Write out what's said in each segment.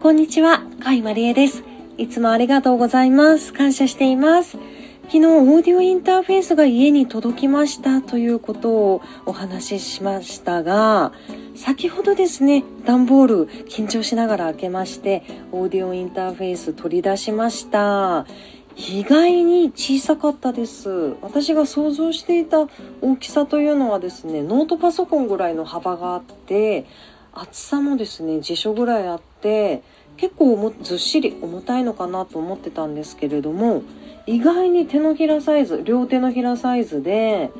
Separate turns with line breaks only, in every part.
こんにちは、甲斐まりえです。いつもありがとうございます。感謝しています。昨日、オーディオインターフェースが家に届きましたということをお話ししましたが、先ほどですね、段ボール緊張しながら開けまして、オーディオインターフェース取り出しました。意外に小さかったです。私が想像していた大きさというのはですね、ノートパソコンぐらいの幅があって、厚さもですね、辞書ぐらいあって、結構ずっしり重たいのかなと思ってたんですけれども、意外に手のひらサイズ、両手のひらサイズで、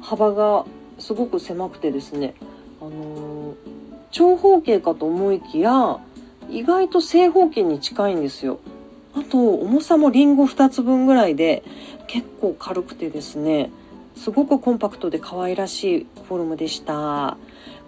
幅がすごく狭くてですね、あのー長方形かと思いきや、意外と正方形に近いんですよ。あと、重さもリンゴ2つ分ぐらいで、結構軽くてですね、すごくコンパクトで可愛らしいフォルムでした。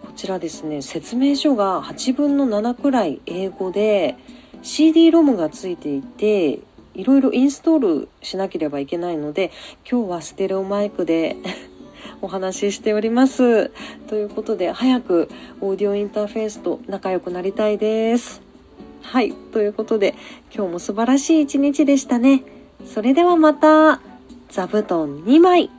こちらですね、説明書が8分の7くらい英語で、CD ロムがついていて、いろいろインストールしなければいけないので、今日はステレオマイクで お話ししております。ということで、早くオーディオインターフェースと仲良くなりたいです。はい。ということで、今日も素晴らしい一日でしたね。それではまた、座布団2枚。